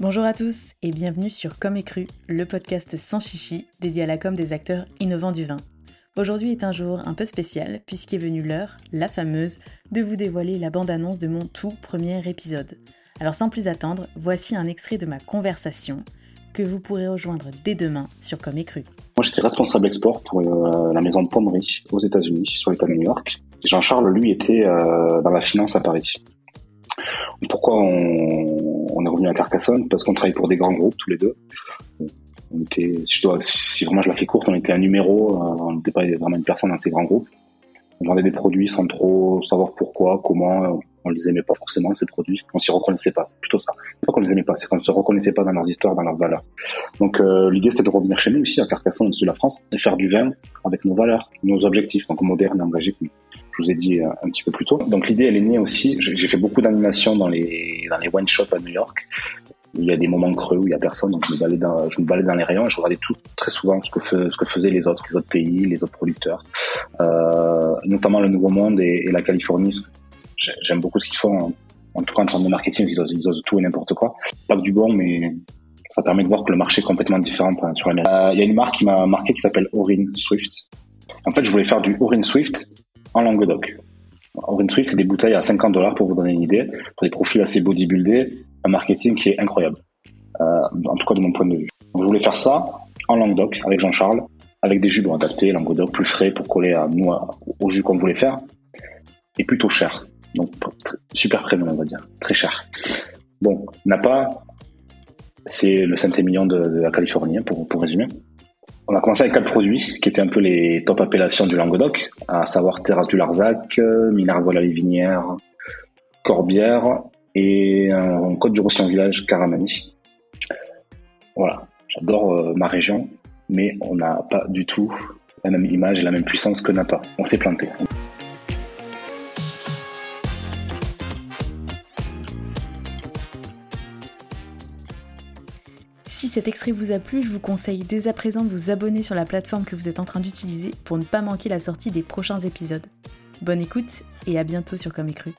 Bonjour à tous et bienvenue sur Comme Cru, le podcast sans chichi dédié à la com des acteurs innovants du vin. Aujourd'hui est un jour un peu spécial puisqu'est venue l'heure, la fameuse, de vous dévoiler la bande-annonce de mon tout premier épisode. Alors sans plus attendre, voici un extrait de ma conversation que vous pourrez rejoindre dès demain sur Comme Cru. Moi j'étais responsable export pour euh, la maison de pommerie aux États-Unis, sur l'État de New York. Jean-Charles, lui, était euh, dans la finance à Paris. Pourquoi on, est revenu à Carcassonne? Parce qu'on travaille pour des grands groupes tous les deux. On était, si, je dois, si vraiment je la fais courte, on était un numéro, euh, on n'était pas vraiment une personne dans ces grands groupes. On vendait des produits sans trop savoir pourquoi, comment, on les aimait pas forcément ces produits, on s'y reconnaissait pas. C'est plutôt ça. Pas qu'on les aimait pas, c'est qu'on se reconnaissait pas dans leurs histoires, dans leurs valeurs. Donc euh, l'idée c'était de revenir chez nous ici à Carcassonne, au sud de la France, et faire du vin avec nos valeurs, nos objectifs, donc moderne et engagé je vous ai dit euh, un petit peu plus tôt. Donc l'idée, elle est née aussi. J'ai fait beaucoup d'animation dans les dans les wine shops à New York. Il y a des moments creux où il y a personne, donc je me baladais dans, les rayons et je regardais très souvent ce que faisaient les autres, les autres pays, les autres producteurs, euh, notamment le Nouveau Monde et la Californie. J'aime beaucoup ce qu'ils font. En, tout cas, en termes de marketing, ils osent, tout et n'importe quoi. Pas que du bon, mais ça permet de voir que le marché est complètement différent sur l'Amérique. Euh, il y a une marque qui m'a marqué qui s'appelle Orin Swift. En fait, je voulais faire du Orin Swift en Languedoc. Orin Swift, c'est des bouteilles à 50 dollars pour vous donner une idée, pour des profils assez bodybuildés, un marketing qui est incroyable, euh, en tout cas de mon point de vue. Donc, je voulais faire ça en Languedoc avec Jean-Charles, avec des jus adaptés, Languedoc plus frais pour coller à nous au jus qu'on voulait faire, et plutôt cher. Donc super premium, on va dire, très cher. Bon, Napa, c'est le saint million de, la Californie, hein, pour, pour résumer. On a commencé avec quatre produits qui étaient un peu les top appellations du Languedoc, à savoir Terrasse du Larzac, Minervois la Livinière, Corbière et un Côte du Roussillon Village Caramani. Voilà, j'adore euh, ma région, mais on n'a pas du tout la même image et la même puissance que Napa. On s'est planté. Si cet extrait vous a plu, je vous conseille dès à présent de vous abonner sur la plateforme que vous êtes en train d'utiliser pour ne pas manquer la sortie des prochains épisodes. Bonne écoute et à bientôt sur Comme Écru.